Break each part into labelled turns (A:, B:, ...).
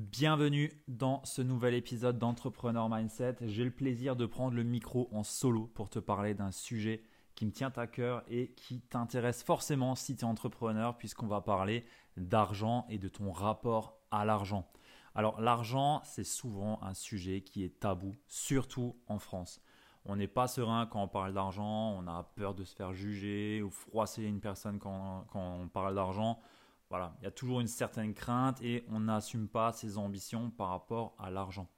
A: Bienvenue dans ce nouvel épisode d'Entrepreneur Mindset. J'ai le plaisir de prendre le micro en solo pour te parler d'un sujet qui me tient à cœur et qui t'intéresse forcément si tu es entrepreneur puisqu'on va parler d'argent et de ton rapport à l'argent. Alors l'argent, c'est souvent un sujet qui est tabou, surtout en France. On n'est pas serein quand on parle d'argent, on a peur de se faire juger ou froisser une personne quand, quand on parle d'argent. Voilà, il y a toujours une certaine crainte et on n'assume pas ses ambitions par rapport à l'argent.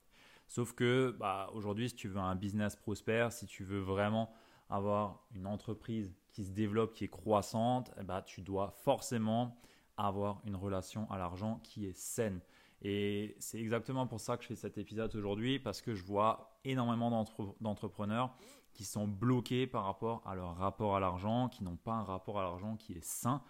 A: Sauf que bah, aujourd'hui, si tu veux un business prospère, si tu veux vraiment avoir une entreprise qui se développe, qui est croissante, eh bah, tu dois forcément avoir une relation à l'argent qui est saine. Et c'est exactement pour ça que je fais cet épisode aujourd'hui, parce que je vois énormément d'entrepreneurs qui sont bloqués par rapport à leur rapport à l'argent, qui n'ont pas un rapport à l'argent qui est sain.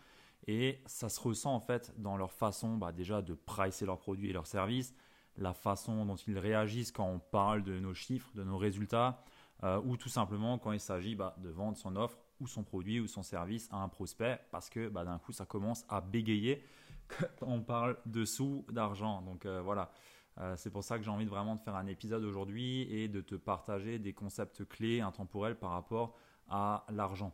A: Et ça se ressent en fait dans leur façon bah, déjà de pricer leurs produits et leurs services, la façon dont ils réagissent quand on parle de nos chiffres, de nos résultats, euh, ou tout simplement quand il s'agit bah, de vendre son offre ou son produit ou son service à un prospect, parce que bah, d'un coup ça commence à bégayer quand on parle de sous, d'argent. Donc euh, voilà, euh, c'est pour ça que j'ai envie de vraiment de faire un épisode aujourd'hui et de te partager des concepts clés intemporels par rapport à l'argent.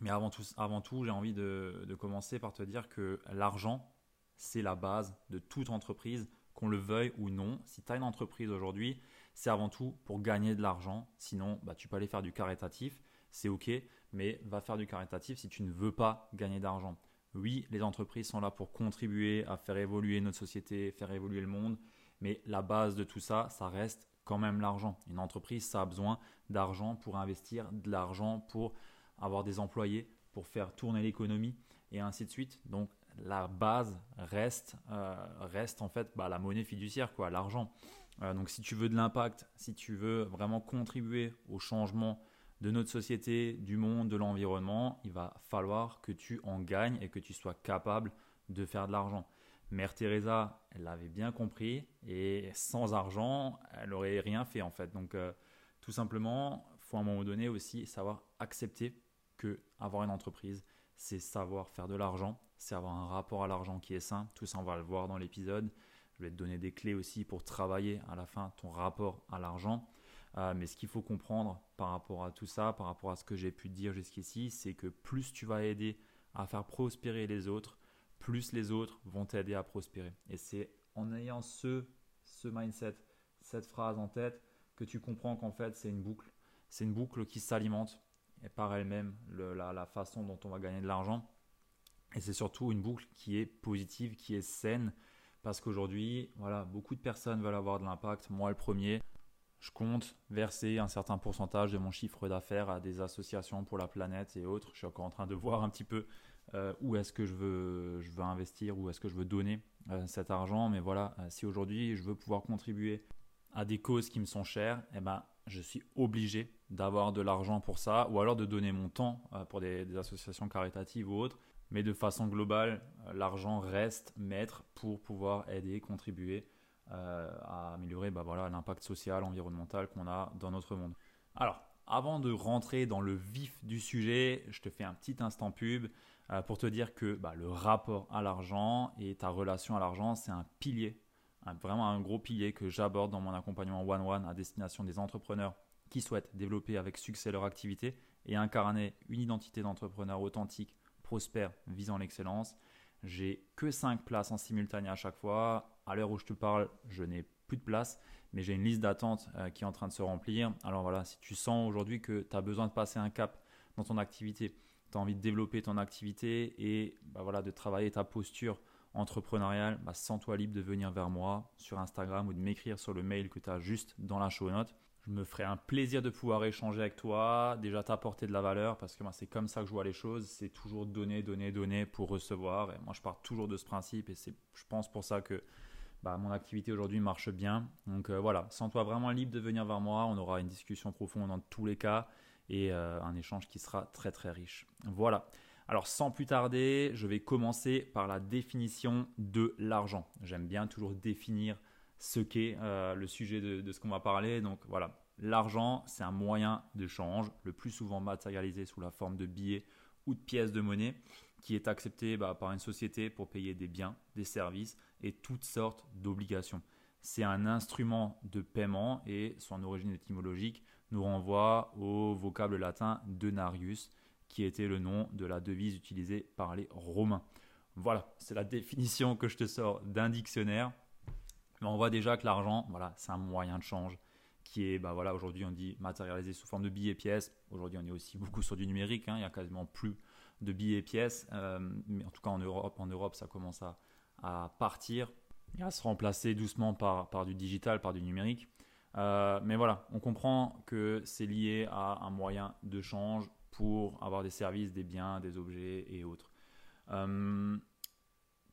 A: Mais avant tout, avant tout j'ai envie de, commencer par te dire que l'argent, c'est la base de toute entreprise, qu'on le veuille ou non. Si tu as une entreprise aujourd'hui, c'est avant tout pour gagner de l'argent. Sinon, bah, tu peux aller faire du caritatif, c'est OK, mais va faire du caritatif si tu ne veux pas gagner d'argent. Oui, les entreprises sont là pour contribuer à faire évoluer notre société, faire évoluer le monde, mais la base de tout ça, ça reste quand même l'argent. Une entreprise, ça a besoin d'argent pour investir, de l'argent pour avoir des employés pour faire tourner l'économie et ainsi de suite. Donc la base reste, euh, reste en fait bah, la monnaie fiduciaire, quoi, l'argent. Euh, donc si tu veux de l'impact, si tu veux vraiment contribuer au changement de notre société, du monde, de l'environnement, il va falloir que tu en gagnes et que tu sois capable de faire de l'argent. Mère Teresa, elle l'avait bien compris et sans argent, elle n'aurait rien fait en fait. Donc euh, tout simplement, faut à un moment donné aussi savoir accepter avoir une entreprise, c'est savoir faire de l'argent, c'est avoir un rapport à l'argent qui est sain. Tout ça, on va le voir dans l'épisode. Je vais te donner des clés aussi pour travailler à la fin ton rapport à l'argent. Euh, mais ce qu'il faut comprendre par rapport à tout ça, par rapport à ce que j'ai pu dire jusqu'ici, c'est que plus tu vas aider à faire prospérer les autres, plus les autres vont t'aider à prospérer. Et c'est en ayant ce, ce mindset, cette phrase en tête, que tu comprends qu'en fait c'est une boucle. C'est une boucle qui s'alimente et par elle-même la, façon dont on va gagner de l'argent. Et c'est surtout une boucle qui est positive, qui est saine, parce qu'aujourd'hui, voilà, beaucoup de personnes veulent avoir de l'impact. Moi, le premier, je compte verser un certain pourcentage de mon chiffre d'affaires à des associations pour la planète et autres. Je suis encore en train de voir un petit peu euh, où est-ce que je veux, je veux investir, où est-ce que je veux donner euh, cet argent. Mais voilà, euh, si aujourd'hui je veux pouvoir contribuer à des causes qui me sont chères, eh ben, je suis obligé d'avoir de l'argent pour ça, ou alors de donner mon temps euh, pour des, associations caritatives ou autres. Mais de façon globale, euh, l'argent reste maître pour pouvoir aider, contribuer euh, à améliorer bah voilà, l'impact social, environnemental qu'on a dans notre monde. Alors, avant de rentrer dans le vif du sujet, je te fais un petit instant pub pour te dire que bah, le rapport à l'argent et ta relation à l'argent, c'est un pilier vraiment un gros pilier que j'aborde dans mon accompagnement one-one à destination des entrepreneurs qui souhaitent développer avec succès leur activité et incarner une identité d'entrepreneur authentique, prospère, visant l'excellence. J'ai que 5 places en simultané à chaque fois. À l'heure où je te parle, je n'ai plus de place, mais j'ai une liste d'attente euh, qui est en train de se remplir. Alors voilà, si tu sens aujourd'hui que tu as besoin de passer un cap dans ton activité, tu as envie de développer ton activité et bah voilà, de travailler ta posture entrepreneurial, bah, sens-toi libre de venir vers moi sur Instagram ou de m'écrire sur le mail que tu as juste dans la show note. Je me ferai un plaisir de pouvoir échanger avec toi, déjà t'apporter de la valeur parce que moi c'est comme ça que je vois les choses, c'est toujours donner, donner, donner pour recevoir. Et moi je pars toujours de ce principe et c'est je pense pour ça que bah, mon activité aujourd'hui marche bien. Donc voilà, sens-toi vraiment libre de venir vers moi. On aura une discussion profonde dans tous les cas et un échange qui sera très très riche. Voilà. Alors sans plus tarder, je vais commencer par la définition de l'argent. J'aime bien toujours définir ce qu'est euh, le sujet de, ce qu'on va parler. Donc voilà, l'argent, c'est un moyen de change, le plus souvent matérialisé sous la forme de billets ou de pièces de monnaie, qui est accepté bah, par une société pour payer des biens, des services et toutes sortes d'obligations. C'est un instrument de paiement et son origine étymologique nous renvoie au vocable latin denarius, qui était le nom de la devise utilisée par les Romains. Voilà, c'est la définition que je te sors d'un dictionnaire. Mais on voit déjà que l'argent, voilà, c'est un moyen de change qui est, bah voilà, aujourd'hui on dit matérialisé sous forme de billets et pièces. Aujourd'hui on est aussi beaucoup sur du numérique, hein. il n'y a quasiment plus de billets et pièces. Euh, mais en tout cas en Europe, en Europe ça commence à, à partir et à se remplacer doucement par, par du digital, par du numérique. Euh, mais voilà, on comprend que c'est lié à un moyen de change pour avoir des services, des biens, des objets et autres. Euh,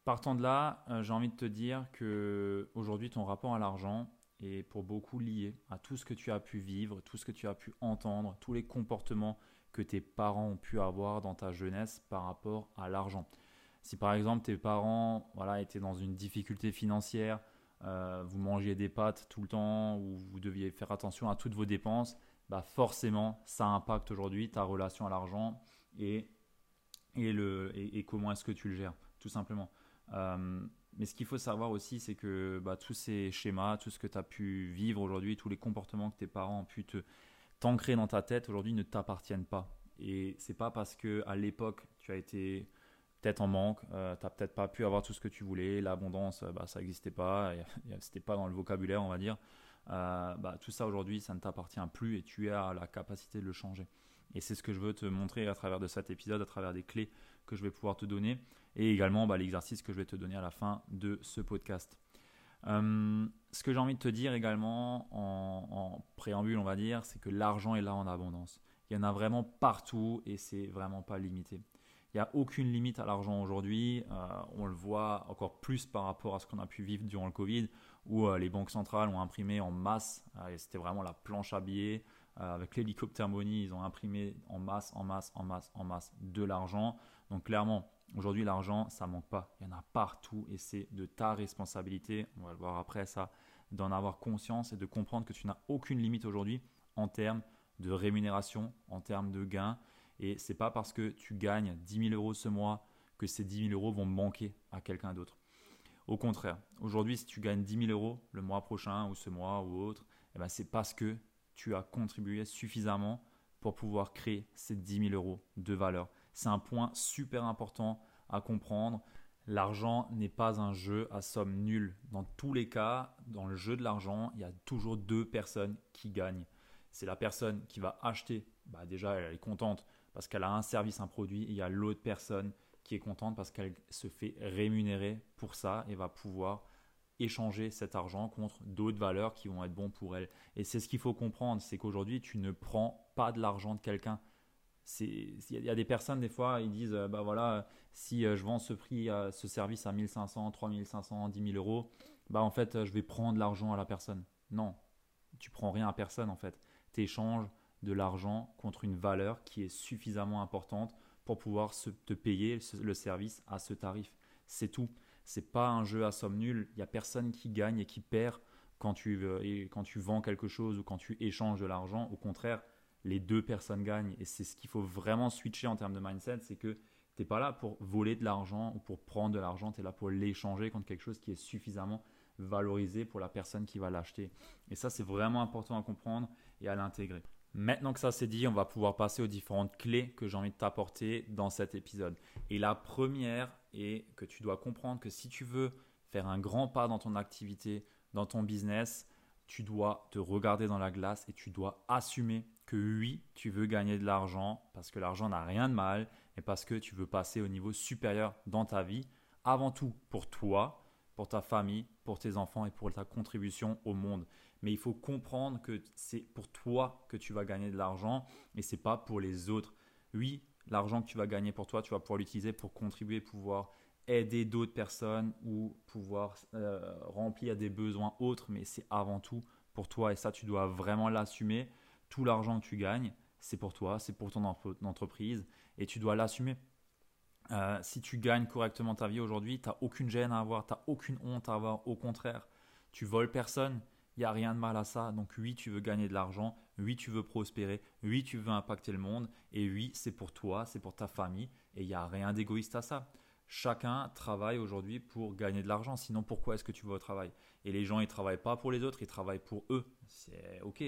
A: partant de là, euh, j'ai envie de te dire que aujourd'hui ton rapport à l'argent est pour beaucoup lié à tout ce que tu as pu vivre, tout ce que tu as pu entendre, tous les comportements que tes parents ont pu avoir dans ta jeunesse par rapport à l'argent. Si par exemple tes parents étaient dans une difficulté financière, euh, vous mangiez des pâtes tout le temps ou vous deviez faire attention à toutes vos dépenses, bah forcément, ça impacte aujourd'hui ta relation à l'argent et, comment est-ce que tu le gères, tout simplement. Euh, mais ce qu'il faut savoir aussi, c'est que bah, tous ces schémas, tout ce que tu as pu vivre aujourd'hui, tous les comportements que tes parents ont pu t'ancrer dans ta tête aujourd'hui ne t'appartiennent pas. Et c'est pas parce que à l'époque tu as été peut-être en manque, euh, tu n'as peut-être pas pu avoir tout ce que tu voulais, l'abondance, bah, ça n'existait pas, c'était pas dans le vocabulaire, on va dire. Euh, bah, tout ça aujourd'hui, ça ne t'appartient plus et tu as la capacité de le changer. Et c'est ce que je veux te montrer à travers de cet épisode, à travers des clés que je vais pouvoir te donner et également bah, l'exercice que je vais te donner à la fin de ce podcast. Euh, ce que j'ai envie de te dire également en, préambule, on va dire, c'est que l'argent est là en abondance. Il y en a vraiment partout et c'est vraiment pas limité. Il n'y a aucune limite à l'argent aujourd'hui. Euh, on le voit encore plus par rapport à ce qu'on a pu vivre durant le Covid, où euh, les banques centrales ont imprimé en masse, et c'était vraiment la planche à billets. avec l'hélicoptère money, ils ont imprimé en masse, en masse, en masse, en masse de l'argent. Donc clairement, aujourd'hui, l'argent, ça manque pas. Il y en a partout et c'est de ta responsabilité, on va le voir après ça, d'en avoir conscience et de comprendre que tu n'as aucune limite aujourd'hui en termes de rémunération, en termes de gains. Et c'est pas parce que tu gagnes 10 000 euros ce mois que ces 10 000 euros vont manquer à quelqu'un d'autre. Au contraire, aujourd'hui, si tu gagnes 10 000 euros le mois prochain ou ce mois ou autre, eh ben, c'est parce que tu as contribué suffisamment pour pouvoir créer ces 10 000 euros de valeur. C'est un point super important à comprendre. L'argent n'est pas un jeu à somme nulle. Dans tous les cas, dans le jeu de l'argent, il y a toujours deux personnes qui gagnent. C'est la personne qui va acheter, bah déjà elle est contente parce qu'elle a un service, un produit, et il y a l'autre personne qui est contente parce qu'elle se fait rémunérer pour ça et va pouvoir échanger cet argent contre d'autres valeurs qui vont être bons pour elle. Et c'est ce qu'il faut comprendre, c'est qu'aujourd'hui, tu ne prends pas de l'argent de quelqu'un. Il y a des personnes, des fois, ils disent, bah voilà, si euh, je vends ce prix, ce service à 1500, 3500, 10 000 euros, bah en fait, je vais prendre l'argent à la personne. Non, tu prends rien à personne en fait. Tu échanges de l'argent contre une valeur qui est suffisamment importante pour pouvoir te payer le service à ce tarif. C'est tout. C'est pas un jeu à somme nulle. Il n'y a personne qui gagne et qui perd quand tu, quand tu vends quelque chose ou quand tu échanges de l'argent. Au contraire, les deux personnes gagnent. Et c'est ce qu'il faut vraiment switcher en termes de mindset, c'est que tu n'es pas là pour voler de l'argent ou pour prendre de l'argent, tu es là pour l'échanger contre quelque chose qui est suffisamment valorisé pour la personne qui va l'acheter. Et ça, c'est vraiment important à comprendre et à l'intégrer. Maintenant que ça c'est dit, on va pouvoir passer aux différentes clés que j'ai envie de t'apporter dans cet épisode. Et la première est que tu dois comprendre que si tu veux faire un grand pas dans ton activité, dans ton business, tu dois te regarder dans la glace et tu dois assumer que oui, tu veux gagner de l'argent parce que l'argent n'a rien de mal et parce que tu veux passer au niveau supérieur dans ta vie, avant tout pour toi, pour ta famille, pour tes enfants et pour ta contribution au monde. Mais il faut comprendre que c'est pour toi que tu vas gagner de l'argent et c'est pas pour les autres. Oui, l'argent que tu vas gagner pour toi, tu vas pouvoir l'utiliser pour contribuer, pouvoir aider d'autres personnes ou pouvoir euh, remplir des besoins autres, mais c'est avant tout pour toi et ça, tu dois vraiment l'assumer. Tout l'argent que tu gagnes, c'est pour toi, c'est pour ton entreprise et tu dois l'assumer. Euh, si tu gagnes correctement ta vie aujourd'hui, tu n'as aucune gêne à avoir, tu n'as aucune honte à avoir. Au contraire, tu voles personne, il n'y a rien de mal à ça. Donc oui, tu veux gagner de l'argent, oui, tu veux prospérer, oui, tu veux impacter le monde, et oui, c'est pour toi, c'est pour ta famille, et il n'y a rien d'égoïste à ça. Chacun travaille aujourd'hui pour gagner de l'argent, sinon pourquoi est-ce que tu vas au travail? Et les gens, ils travaillent pas pour les autres, ils travaillent pour eux. C'est ok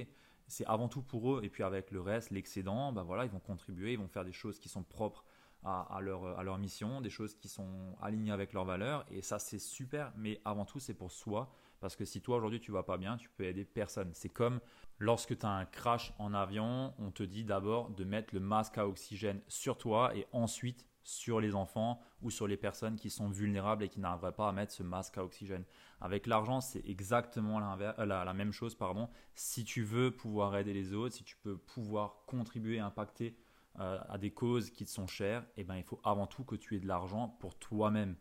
A: c'est avant tout pour eux. Et puis avec le reste, l'excédent, ben voilà, ils vont contribuer, ils vont faire des choses qui sont propres à, leur, à leur mission, des choses qui sont alignées avec leurs valeurs. Et ça, c'est super. Mais avant tout, c'est pour soi. Parce que si toi, aujourd'hui, tu vas pas bien, tu peux aider personne. C'est comme lorsque tu as un crash en avion, on te dit d'abord de mettre le masque à oxygène sur toi et ensuite sur les enfants ou sur les personnes qui sont vulnérables et qui n'arriveraient pas à mettre ce masque à oxygène. Avec l'argent, c'est exactement euh, la, la, même chose. Pardon. Si tu veux pouvoir aider les autres, si tu peux pouvoir contribuer, impacter euh, à des causes qui te sont chères, eh ben, il faut avant tout que tu aies de l'argent pour toi-même.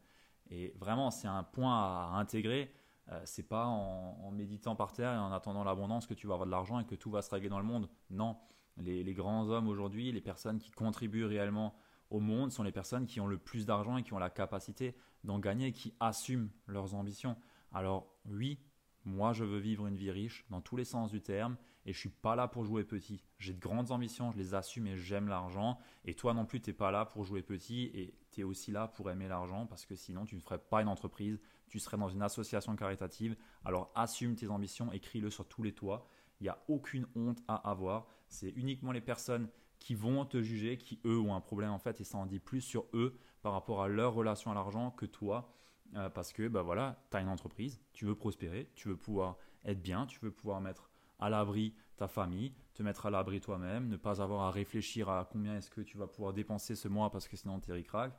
A: Et vraiment, c'est un point à intégrer. Euh, c'est pas en, méditant par terre et en attendant l'abondance que tu vas avoir de l'argent et que tout va se régler dans le monde. Non, les grands hommes aujourd'hui, les personnes qui contribuent réellement au monde sont les personnes qui ont le plus d'argent et qui ont la capacité d'en gagner et qui assument leurs ambitions. Alors oui, moi je veux vivre une vie riche dans tous les sens du terme et je suis pas là pour jouer petit. J'ai de grandes ambitions, je les assume et j'aime l'argent. Et toi non plus, tu n'es pas là pour jouer petit et tu es aussi là pour aimer l'argent parce que sinon tu ne ferais pas une entreprise, tu serais dans une association caritative. Alors assume tes ambitions, écris-le sur tous les toits. Il n'y a aucune honte à avoir. C'est uniquement les personnes qui vont te juger, qui eux ont un problème en fait, et ça en dit plus sur eux par rapport à leur relation à l'argent que toi. Euh, parce que bah voilà, tu as une entreprise, tu veux prospérer, tu veux pouvoir être bien, tu veux pouvoir mettre à l'abri ta famille, te mettre à l'abri toi-même, ne pas avoir à réfléchir à combien est-ce que tu vas pouvoir dépenser ce mois parce que sinon tu es ricrac.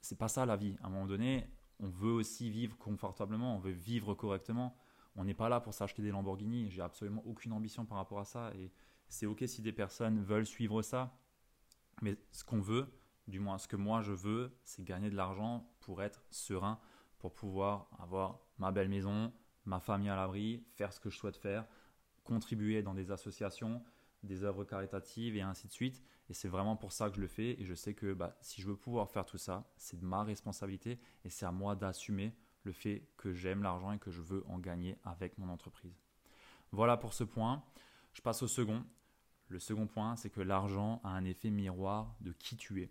A: C'est pas ça la vie. À un moment donné, on veut aussi vivre confortablement, on veut vivre correctement. On n'est pas là pour s'acheter des Lamborghini. J'ai absolument aucune ambition par rapport à ça. Et c'est ok si des personnes veulent suivre ça, mais ce qu'on veut, du moins ce que moi je veux, c'est gagner de l'argent pour être serein, pour pouvoir avoir ma belle maison, ma famille à l'abri, faire ce que je souhaite faire, contribuer dans des associations, des œuvres caritatives et ainsi de suite. Et c'est vraiment pour ça que je le fais. Et je sais que bah, si je veux pouvoir faire tout ça, c'est de ma responsabilité et c'est à moi d'assumer le fait que j'aime l'argent et que je veux en gagner avec mon entreprise. Voilà pour ce point. Je passe au second. Le second point, c'est que l'argent a un effet miroir de qui tu es.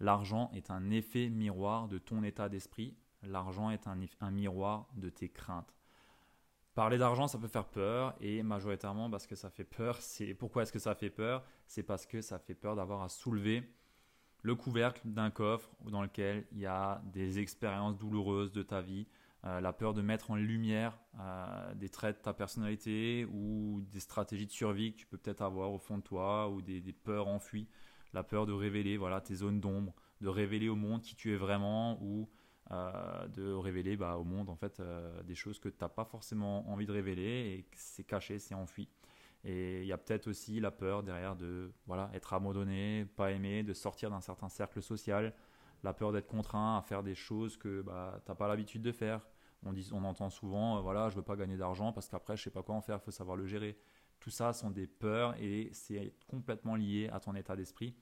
A: L'argent est un effet miroir de ton état d'esprit. L'argent est un, miroir de tes craintes. Parler d'argent, ça peut faire peur et majoritairement parce que ça fait peur. C'est pourquoi est-ce que ça fait peur? C'est parce que ça fait peur d'avoir à soulever le couvercle d'un coffre dans lequel il y a des expériences douloureuses de ta vie, euh, la peur de mettre en lumière euh, des traits de ta personnalité ou des stratégies de survie que tu peux peut-être avoir au fond de toi ou des, peurs enfuies, la peur de révéler voilà, tes zones d'ombre, de révéler au monde qui tu es vraiment ou euh, de révéler bah, au monde en fait des choses que tu n'as pas forcément envie de révéler et c'est caché, c'est enfui. Et il y a peut-être aussi la peur derrière de voilà, être abandonné, pas aimé, de sortir d'un certain cercle social, la peur d'être contraint à faire des choses que bah, tu n'as pas l'habitude de faire. On, dit, on entend souvent, euh, voilà, je veux pas gagner d'argent parce qu'après, je sais pas quoi en faire, il faut savoir le gérer. Tout ça sont des peurs et c'est complètement lié à ton état d'esprit.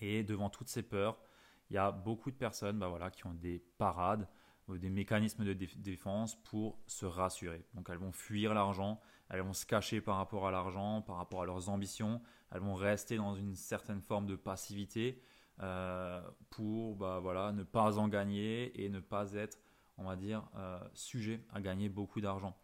A: Et devant toutes ces peurs, il y a beaucoup de personnes bah, voilà, qui ont des parades des mécanismes de défense pour se rassurer. Donc elles vont fuir l'argent, elles vont se cacher par rapport à l'argent, par rapport à leurs ambitions, elles vont rester dans une certaine forme de passivité pour bah, voilà, ne pas en gagner et ne pas être, on va dire, euh, sujet à gagner beaucoup d'argent.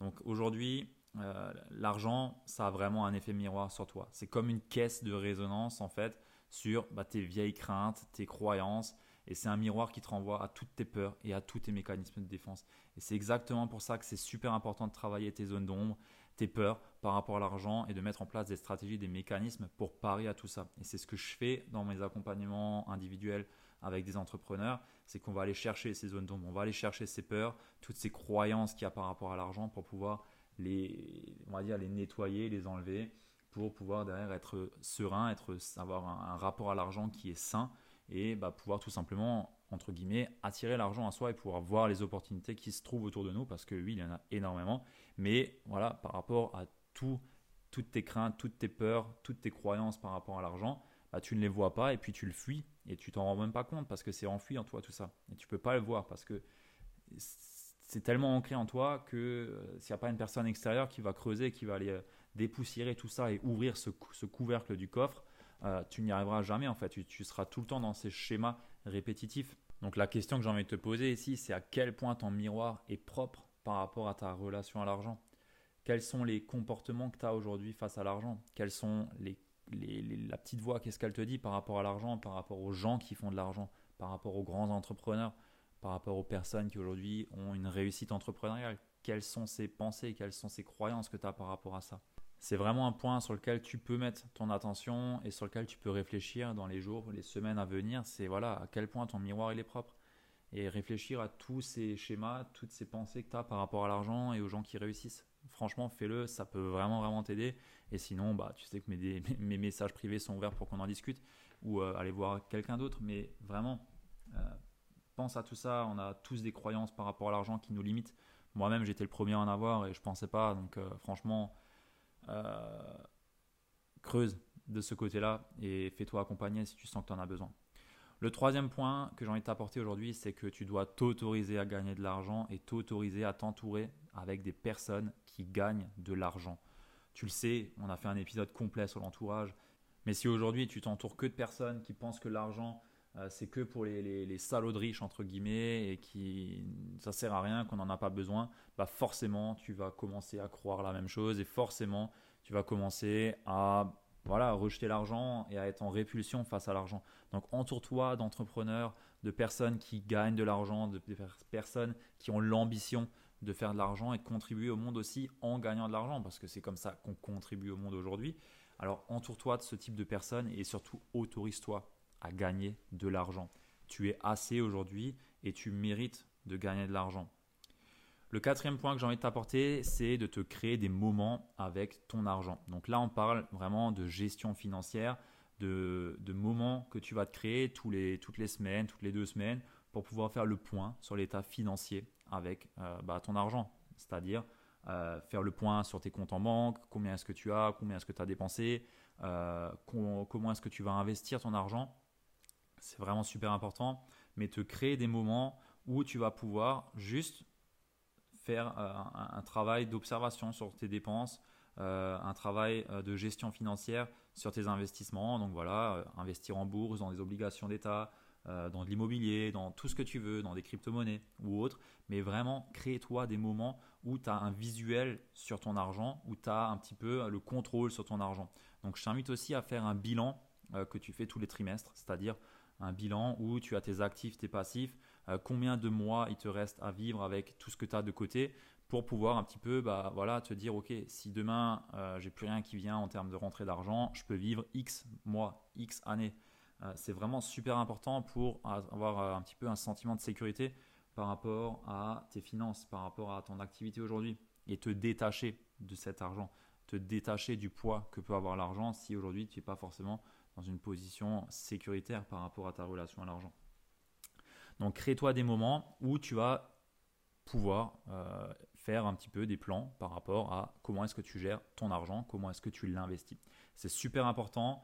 A: Donc aujourd'hui, euh, l'argent, ça a vraiment un effet miroir sur toi. C'est comme une caisse de résonance en fait sur bah, tes vieilles craintes, tes croyances, et c'est un miroir qui te renvoie à toutes tes peurs et à tous tes mécanismes de défense. Et c'est exactement pour ça que c'est super important de travailler tes zones d'ombre, tes peurs par rapport à l'argent et de mettre en place des stratégies, des mécanismes pour parer à tout ça. Et c'est ce que je fais dans mes accompagnements individuels avec des entrepreneurs, c'est qu'on va aller chercher ces zones d'ombre, on va aller chercher ces peurs, toutes ces croyances qu'il y a par rapport à l'argent pour pouvoir les, on va dire, les nettoyer, les enlever pour pouvoir derrière être serein, être, avoir un rapport à l'argent qui est sain et bah, pouvoir tout simplement entre guillemets, attirer l'argent à soi et pouvoir voir les opportunités qui se trouvent autour de nous, parce que oui, il y en a énormément, mais voilà, par rapport à tout, toutes tes craintes, toutes tes peurs, toutes tes croyances par rapport à l'argent, bah, tu ne les vois pas et puis tu le fuis et tu t'en rends même pas compte parce que c'est enfui en toi tout ça. Et tu peux pas le voir parce que c'est tellement ancré en toi que euh, s'il n'y a pas une personne extérieure qui va creuser, qui va aller euh, dépoussiérer tout ça et ouvrir ce, couvercle du coffre, euh, tu n'y arriveras jamais en fait. Tu, seras tout le temps dans ces schémas répétitifs. Donc la question que j'ai envie de te poser ici, c'est à quel point ton miroir est propre par rapport à ta relation à l'argent? Quels sont les comportements que tu as aujourd'hui face à l'argent? Quelles sont les, la petite voix? Qu'est-ce qu'elle te dit par rapport à l'argent, par rapport aux gens qui font de l'argent, par rapport aux grands entrepreneurs, par rapport aux personnes qui aujourd'hui ont une réussite entrepreneuriale? Quelles sont ces pensées, quelles sont ces croyances que tu as par rapport à ça? C'est vraiment un point sur lequel tu peux mettre ton attention et sur lequel tu peux réfléchir dans les jours, les semaines à venir. C'est voilà à quel point ton miroir est propre et réfléchir à tous ces schémas, toutes ces pensées que tu as par rapport à l'argent et aux gens qui réussissent. Franchement, fais-le, ça peut vraiment vraiment t'aider. Et sinon, bah, tu sais que mes, mes, messages privés sont ouverts pour qu'on en discute ou euh, aller voir quelqu'un d'autre. Mais vraiment, euh, pense à tout ça. On a tous des croyances par rapport à l'argent qui nous limitent. Moi-même, j'étais le premier à en avoir et je pensais pas. Donc, euh, franchement, euh, creuse de ce côté-là et fais-toi accompagner si tu sens que tu en as besoin. Le troisième point que j'ai envie de t'apporter aujourd'hui, c'est que tu dois t'autoriser à gagner de l'argent et t'autoriser à t'entourer avec des personnes qui gagnent de l'argent. Tu le sais, on a fait un épisode complet sur l'entourage. Mais si aujourd'hui tu t'entoures que de personnes qui pensent que l'argent c'est que pour les, salauds de riches entre guillemets et qui ça sert à rien, qu'on n'en a pas besoin, bah forcément tu vas commencer à croire la même chose et forcément tu vas commencer à voilà, rejeter l'argent et à être en répulsion face à l'argent. Donc entoure-toi d'entrepreneurs, de personnes qui gagnent de l'argent, de, personnes qui ont l'ambition de faire de l'argent et de contribuer au monde aussi en gagnant de l'argent, parce que c'est comme ça qu'on contribue au monde aujourd'hui. Alors entoure-toi de ce type de personnes et surtout autorise-toi à gagner de l'argent. Tu es assez aujourd'hui et tu mérites de gagner de l'argent. Le quatrième point que j'ai envie de t'apporter, c'est de te créer des moments avec ton argent. Donc là, on parle vraiment de gestion financière, de, moments que tu vas te créer tous les, toutes les semaines, toutes les deux semaines, pour pouvoir faire le point sur l'état financier avec euh, bah, ton argent. C'est-à-dire euh, faire le point sur tes comptes en banque, combien est-ce que tu as, combien est-ce que tu as dépensé, euh, comment est-ce que tu vas investir ton argent c'est vraiment super important, mais te créer des moments où tu vas pouvoir juste faire euh, un, travail d'observation sur tes dépenses, euh, un travail euh, de gestion financière sur tes investissements. Donc voilà, investir en bourse, dans des obligations d'État, dans de l'immobilier, dans tout ce que tu veux, dans des crypto-monnaies ou autres. Mais vraiment, crée-toi des moments où tu as un visuel sur ton argent, où tu as un petit peu le contrôle sur ton argent. Donc je t'invite aussi à faire un bilan que tu fais tous les trimestres, c'est-à-dire un bilan où tu as tes actifs, tes passifs, euh, combien de mois il te reste à vivre avec tout ce que tu as de côté pour pouvoir un petit peu bah, voilà, te dire ok si demain euh, j'ai plus rien qui vient en termes de rentrée d'argent, je peux vivre X mois, X années. Euh, c'est vraiment super important pour avoir un petit peu un sentiment de sécurité par rapport à tes finances, par rapport à ton activité aujourd'hui et te détacher de cet argent, te détacher du poids que peut avoir l'argent si aujourd'hui tu n'es pas forcément dans une position sécuritaire par rapport à ta relation à l'argent. Donc crée-toi des moments où tu vas pouvoir euh, faire un petit peu des plans par rapport à comment est-ce que tu gères ton argent, comment est-ce que tu l'investis. C'est super important.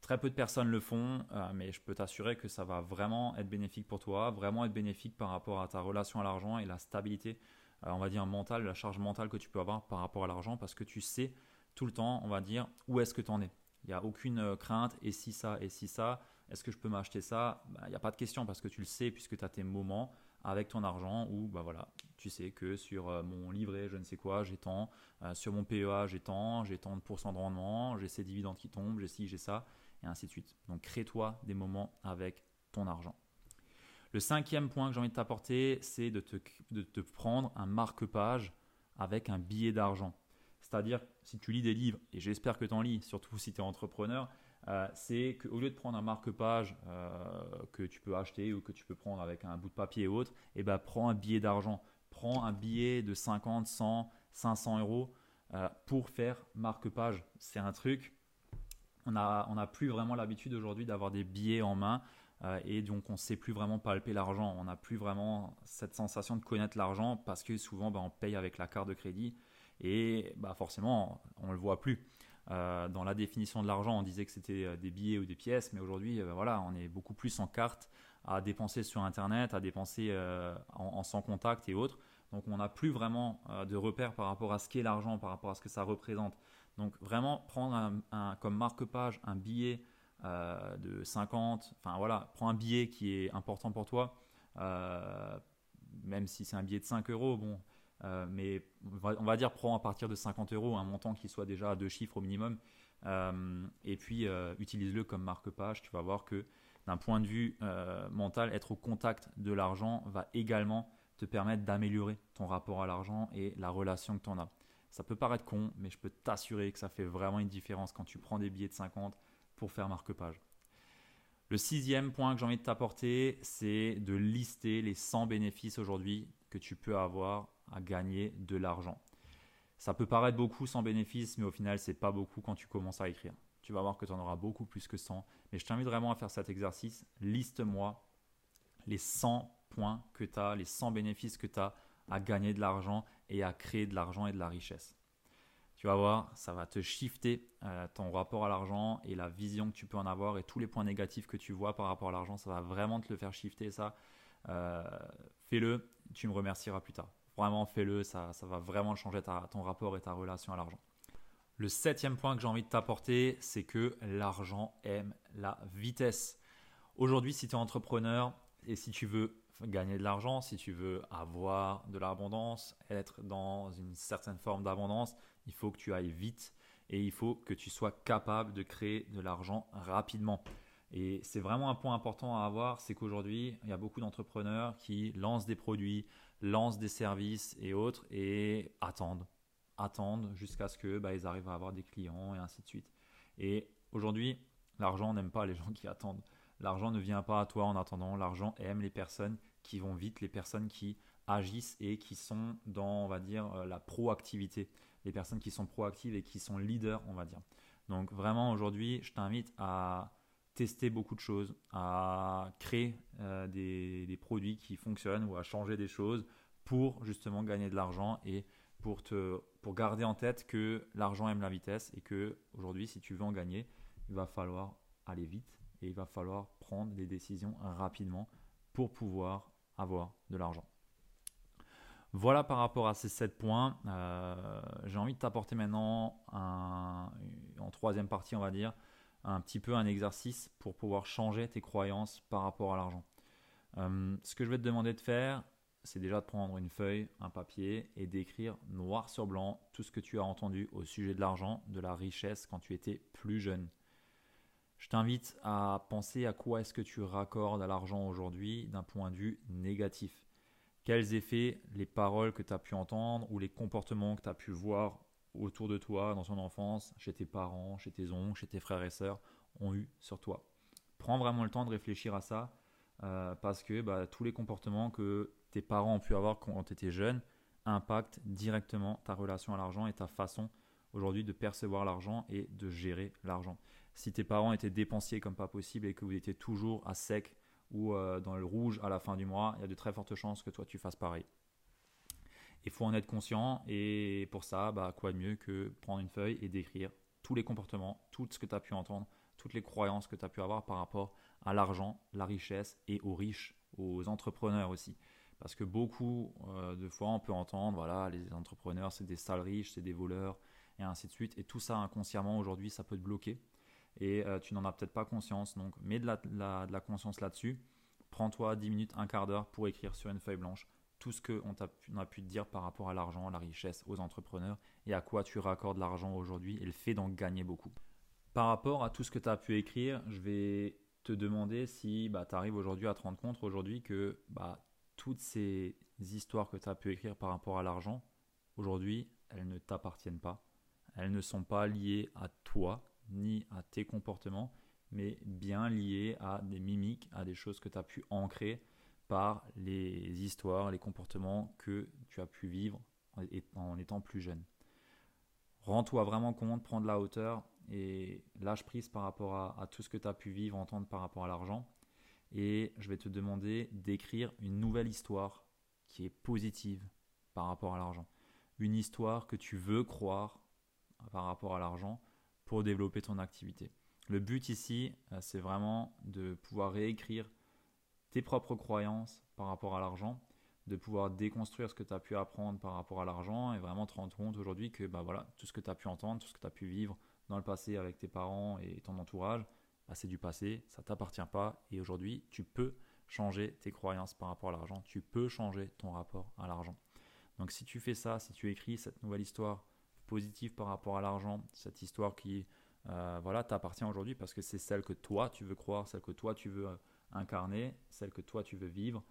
A: Très peu de personnes le font, euh, mais je peux t'assurer que ça va vraiment être bénéfique pour toi, vraiment être bénéfique par rapport à ta relation à l'argent et la stabilité, euh, on va dire mentale, la charge mentale que tu peux avoir par rapport à l'argent, parce que tu sais tout le temps, on va dire, où est-ce que tu en es. Il n'y a aucune euh, crainte, et si ça, et si ça, est-ce que je peux m'acheter ça? Bah, Il n'y a pas de question parce que tu le sais puisque tu as tes moments avec ton argent où bah voilà, tu sais que sur euh, mon livret, je ne sais quoi, j'ai tant, euh, sur mon PEA, j'ai tant, j'ai tant de pourcents de rendement, j'ai ces dividendes qui tombent, j'ai ci, j'ai ça, et ainsi de suite. Donc crée-toi des moments avec ton argent. Le cinquième point que j'ai envie de t'apporter, c'est de te prendre un marque-page avec un billet d'argent. C'est-à-dire, si tu lis des livres, et j'espère que tu en lis, surtout si tu es entrepreneur, euh, c'est qu'au lieu de prendre un marque-page euh, que tu peux acheter ou que tu peux prendre avec un bout de papier et autres, eh ben, prends un billet d'argent. Prends un billet de 50, 100, 500 euros euh, pour faire marque-page. C'est un truc, on n'a on a plus vraiment l'habitude aujourd'hui d'avoir des billets en main. Euh, et donc on ne sait plus vraiment palper l'argent. On n'a plus vraiment cette sensation de connaître l'argent parce que souvent bah, on paye avec la carte de crédit et bah, forcément on ne le voit plus. Euh, dans la définition de l'argent, on disait que c'était euh, des billets ou des pièces, mais aujourd'hui, voilà, on est beaucoup plus en carte à dépenser sur Internet, à dépenser en, sans contact et autres. Donc on n'a plus vraiment de repères par rapport à ce qu'est l'argent, par rapport à ce que ça représente. Donc vraiment prendre un, comme marque-page un billet euh, de 50, enfin voilà, prends un billet qui est important pour toi, euh, même si c'est un billet de 5 euros, bon, euh, mais on va, dire prends à partir de 50 euros un montant qui soit déjà à deux chiffres au minimum, et puis utilise-le comme marque-page, tu vas voir que d'un point de vue mental, être au contact de l'argent va également te permettre d'améliorer ton rapport à l'argent et la relation que tu en as. Ça peut paraître con, mais je peux t'assurer que ça fait vraiment une différence quand tu prends des billets de 50 pour faire marque-page. Le sixième point que j'ai envie de t'apporter, c'est de lister les 100 bénéfices aujourd'hui que tu peux avoir à gagner de l'argent. Ça peut paraître beaucoup sans bénéfices, mais au final, c'est pas beaucoup quand tu commences à écrire. Tu vas voir que tu en auras beaucoup plus que 100. Mais je t'invite vraiment à faire cet exercice. Liste-moi les 100 points que tu as, les 100 bénéfices que tu as à gagner de l'argent et à créer de l'argent et de la richesse. Tu vas voir, ça va te shifter euh, ton rapport à l'argent et la vision que tu peux en avoir et tous les points négatifs que tu vois par rapport à l'argent, ça va vraiment te le faire shifter ça. Euh, fais-le, tu me remercieras plus tard. Vraiment fais-le, ça, ça va vraiment changer ton rapport et ta relation à l'argent. Le septième point que j'ai envie de t'apporter, c'est que l'argent aime la vitesse. Aujourd'hui, si tu es entrepreneur et si tu veux gagner de l'argent, si tu veux avoir de l'abondance, être dans une certaine forme d'abondance, il faut que tu ailles vite et il faut que tu sois capable de créer de l'argent rapidement. Et c'est vraiment un point important à avoir, c'est qu'aujourd'hui, il y a beaucoup d'entrepreneurs qui lancent des produits, lancent des services et autres et attendent, attendent jusqu'à ce que bah, ils arrivent à avoir des clients et ainsi de suite. Et aujourd'hui, l'argent n'aime pas les gens qui attendent. L'argent ne vient pas à toi en attendant. L'argent aime les personnes qui vont vite, les personnes qui agissent et qui sont dans, on va dire, euh, la proactivité. Les personnes qui sont proactives et qui sont leaders, on va dire. Donc vraiment aujourd'hui, je t'invite à tester beaucoup de choses, à créer euh, des, produits qui fonctionnent ou à changer des choses pour justement gagner de l'argent et pour, te, pour garder en tête que l'argent aime la vitesse et que aujourd'hui, si tu veux en gagner, il va falloir aller vite et il va falloir prendre des décisions rapidement pour pouvoir avoir de l'argent. Voilà par rapport à ces 7 points. Euh, j'ai envie de t'apporter maintenant en troisième partie, on va dire, un petit peu un exercice pour pouvoir changer tes croyances par rapport à l'argent. Euh, ce que je vais te demander de faire, c'est déjà de prendre une feuille, un papier et d'écrire noir sur blanc tout ce que tu as entendu au sujet de l'argent, de la richesse quand tu étais plus jeune. Je t'invite à penser à quoi est-ce que tu raccordes à l'argent aujourd'hui d'un point de vue négatif. Quels effets les paroles que tu as pu entendre ou les comportements que tu as pu voir autour de toi dans ton enfance, chez tes parents, chez tes oncles, chez tes frères et sœurs, ont eu sur toi. Prends vraiment le temps de réfléchir à ça euh, parce que bah, tous les comportements que tes parents ont pu avoir quand tu étais jeune impactent directement ta relation à l'argent et ta façon aujourd'hui de percevoir l'argent et de gérer l'argent. Si tes parents étaient dépensiers comme pas possible et que vous étiez toujours à sec ou euh, dans le rouge à la fin du mois, il y a de très fortes chances que toi tu fasses pareil. Il faut en être conscient et pour ça, bah, quoi de mieux que prendre une feuille et d'écrire tous les comportements, tout ce que tu as pu entendre, toutes les croyances que tu as pu avoir par rapport à l'argent, la richesse et aux riches, aux entrepreneurs aussi. Parce que beaucoup euh, de fois, on peut entendre, voilà, les entrepreneurs, c'est des sales riches, c'est des voleurs, et ainsi de suite. Et tout ça inconsciemment aujourd'hui, ça peut te bloquer. Et euh, tu n'en as peut-être pas conscience. Donc mets de la, de la conscience là-dessus. Prends-toi 10 minutes, un quart d'heure pour écrire sur une feuille blanche tout ce qu'on a, a, pu te dire par rapport à l'argent, la richesse, aux entrepreneurs et à quoi tu raccordes l'argent aujourd'hui et le fait d'en gagner beaucoup. Par rapport à tout ce que tu as pu écrire, je vais te demander si bah, tu arrives aujourd'hui à te rendre compte aujourd'hui que bah, toutes ces histoires que tu as pu écrire par rapport à l'argent, aujourd'hui, elles ne t'appartiennent pas. Elles ne sont pas liées à toi ni à tes comportements, mais bien liées à des mimiques, à des choses que tu as pu ancrer par les histoires, les comportements que tu as pu vivre en étant plus jeune. Rends-toi vraiment compte, prends de la hauteur et lâche prise par rapport à, tout ce que tu as pu vivre, entendre par rapport à l'argent. et je vais te demander d'écrire une nouvelle histoire qui est positive par rapport à l'argent. Une histoire que tu veux croire par rapport à l'argent pour développer ton activité. Le but ici, euh, c'est vraiment de pouvoir réécrire tes propres croyances par rapport à l'argent, de pouvoir déconstruire ce que tu as pu apprendre par rapport à l'argent et vraiment te rendre compte aujourd'hui que bah voilà, tout ce que tu as pu entendre, tout ce que tu as pu vivre dans le passé avec tes parents et ton entourage, bah, c'est du passé, ça t'appartient pas et aujourd'hui tu peux changer tes croyances par rapport à l'argent, tu peux changer ton rapport à l'argent. Donc si tu fais ça, si tu écris cette nouvelle histoire positive par rapport à l'argent, cette histoire qui euh, voilà, t'appartient aujourd'hui parce que c'est celle que toi tu veux croire, celle que toi tu veux euh, incarner, celle que toi tu veux vivre,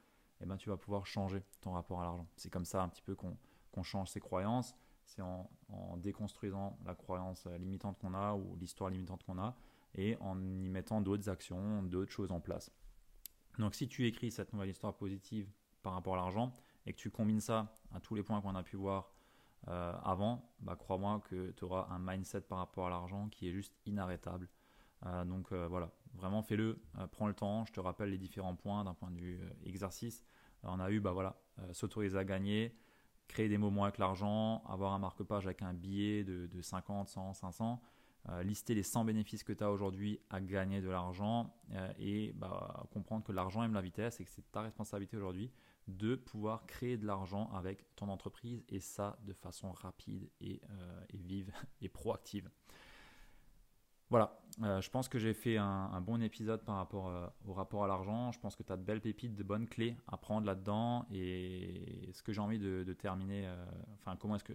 A: eh ben tu vas pouvoir changer ton rapport à l'argent. C'est comme ça un petit peu qu'on change ses croyances, c'est en, déconstruisant la croyance euh, limitante qu'on a ou l'histoire limitante qu'on a et en y mettant d'autres actions, d'autres choses en place. Donc si tu écris cette nouvelle histoire positive par rapport à l'argent et que tu combines ça à tous les points qu'on a pu voir euh, avant, bah, crois-moi que tu auras un mindset par rapport à l'argent qui est juste inarrêtable. Euh, donc voilà, vraiment fais-le, prends le temps. Je te rappelle les différents points d'un point de vue exercice. on a eu bah, voilà, s'autoriser à gagner, créer des moments avec l'argent, avoir un marque-page avec un billet de, de 50, 100, 500. lister les 100 bénéfices que tu as aujourd'hui à gagner de l'argent et bah, comprendre que l'argent aime la vitesse et que c'est ta responsabilité aujourd'hui de pouvoir créer de l'argent avec ton entreprise et ça de façon rapide et, euh, vive et proactive. Voilà, euh, je pense que j'ai fait un, bon épisode par rapport euh, au rapport à l'argent. Je pense que tu as de belles pépites, de bonnes clés à prendre là-dedans. Et ce que j'ai envie de, terminer, enfin, comment est-ce que.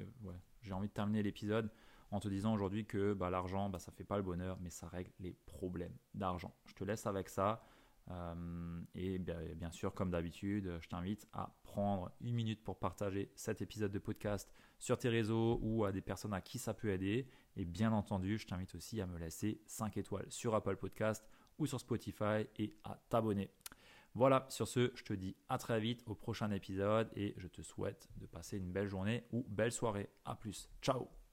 A: j'ai envie de terminer l'épisode en te disant aujourd'hui que bah, l'argent, bah, ça fait pas le bonheur, mais ça règle les problèmes d'argent. Je te laisse avec ça. Euh, et bien, sûr, comme d'habitude, je t'invite à prendre une minute pour partager cet épisode de podcast sur tes réseaux ou à des personnes à qui ça peut aider. Et bien entendu, je t'invite aussi à me laisser 5 étoiles sur Apple Podcast ou sur Spotify et à t'abonner. Voilà, sur ce, je te dis à très vite au prochain épisode et je te souhaite de passer une belle journée ou belle soirée. A plus. Ciao